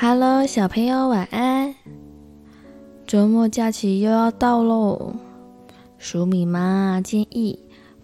Hello，小朋友，晚安。周末假期又要到喽，黍米妈建议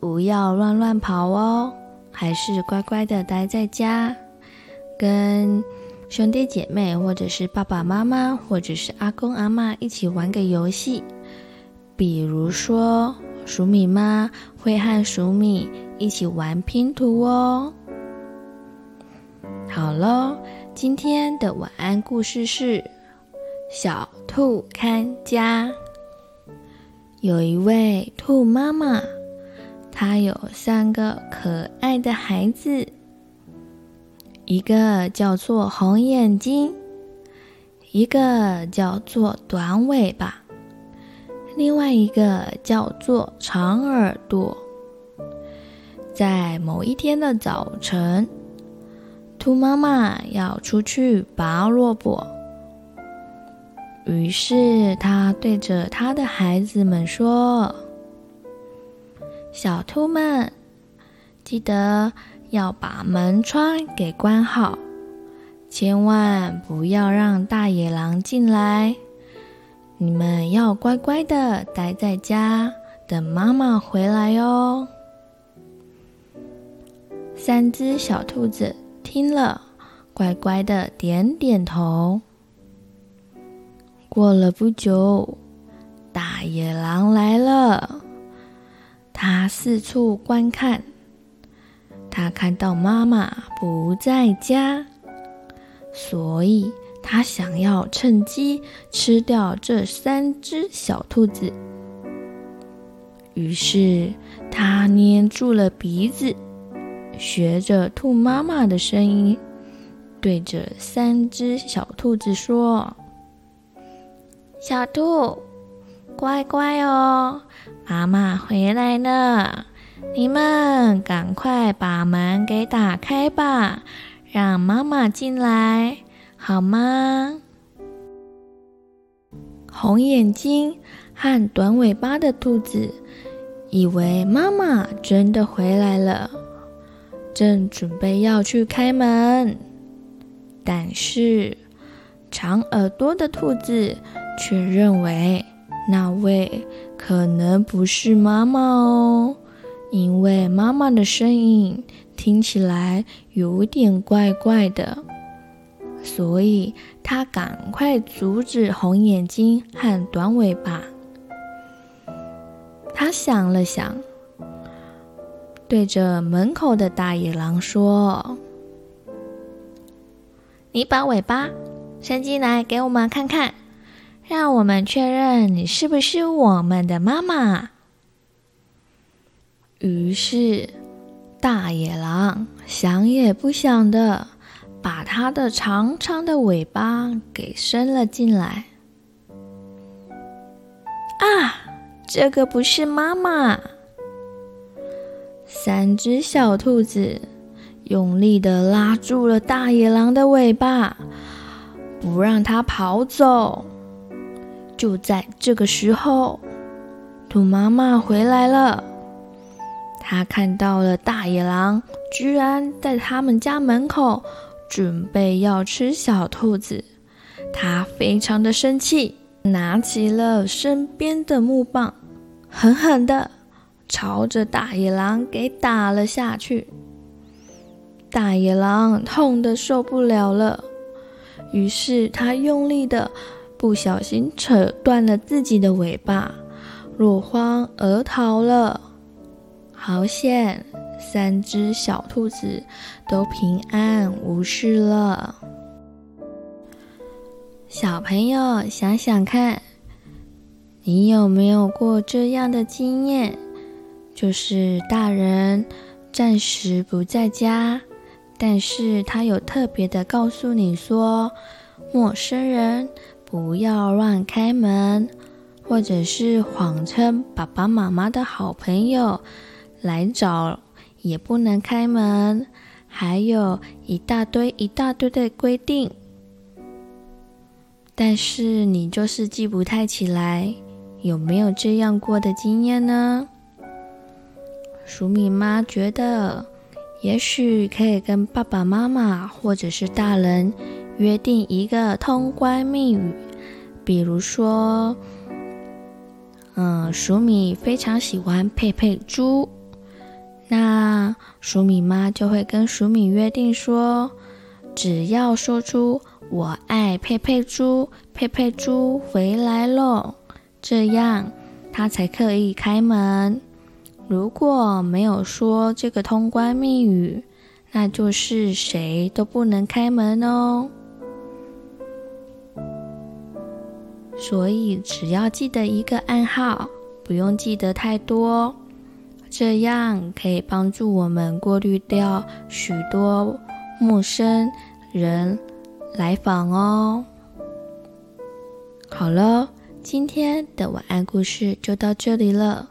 不要乱乱跑哦，还是乖乖的待在家，跟兄弟姐妹，或者是爸爸妈妈，或者是阿公阿嬷一起玩个游戏。比如说，黍米妈会和黍米一起玩拼图哦。好喽。今天的晚安故事是《小兔看家》。有一位兔妈妈，她有三个可爱的孩子，一个叫做红眼睛，一个叫做短尾巴，另外一个叫做长耳朵。在某一天的早晨，兔妈妈要出去拔萝卜，于是她对着她的孩子们说：“小兔们，记得要把门窗给关好，千万不要让大野狼进来。你们要乖乖的待在家，等妈妈回来哦。”三只小兔子。听了，乖乖的点点头。过了不久，大野狼来了。他四处观看，他看到妈妈不在家，所以他想要趁机吃掉这三只小兔子。于是他捏住了鼻子。学着兔妈妈的声音，对着三只小兔子说：“小兔，乖乖哦，妈妈回来了，你们赶快把门给打开吧，让妈妈进来，好吗？”红眼睛和短尾巴的兔子以为妈妈真的回来了。正准备要去开门，但是长耳朵的兔子却认为那位可能不是妈妈哦，因为妈妈的声音听起来有点怪怪的，所以他赶快阻止红眼睛和短尾巴。他想了想。对着门口的大野狼说：“你把尾巴伸进来给我们看看，让我们确认你是不是我们的妈妈。”于是，大野狼想也不想的把它的长长的尾巴给伸了进来。啊，这个不是妈妈！三只小兔子用力地拉住了大野狼的尾巴，不让它跑走。就在这个时候，兔妈妈回来了。她看到了大野狼居然在他们家门口准备要吃小兔子，她非常的生气，拿起了身边的木棒，狠狠的。朝着大野狼给打了下去，大野狼痛得受不了了，于是他用力的不小心扯断了自己的尾巴，落荒而逃了。好险，三只小兔子都平安无事了。小朋友想想看，你有没有过这样的经验？就是大人暂时不在家，但是他有特别的告诉你说，陌生人不要乱开门，或者是谎称爸爸妈妈的好朋友来找也不能开门，还有一大堆一大堆的规定，但是你就是记不太起来，有没有这样过的经验呢？鼠米妈觉得，也许可以跟爸爸妈妈或者是大人约定一个通关密语，比如说，嗯，黍米非常喜欢佩佩猪，那鼠米妈就会跟鼠米约定说，只要说出“我爱佩佩猪”，佩佩猪回来喽，这样她才可以开门。如果没有说这个通关密语，那就是谁都不能开门哦。所以只要记得一个暗号，不用记得太多，这样可以帮助我们过滤掉许多陌生人来访哦。好了，今天的晚安故事就到这里了，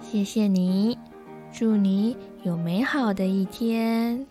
谢谢你，祝你有美好的一天。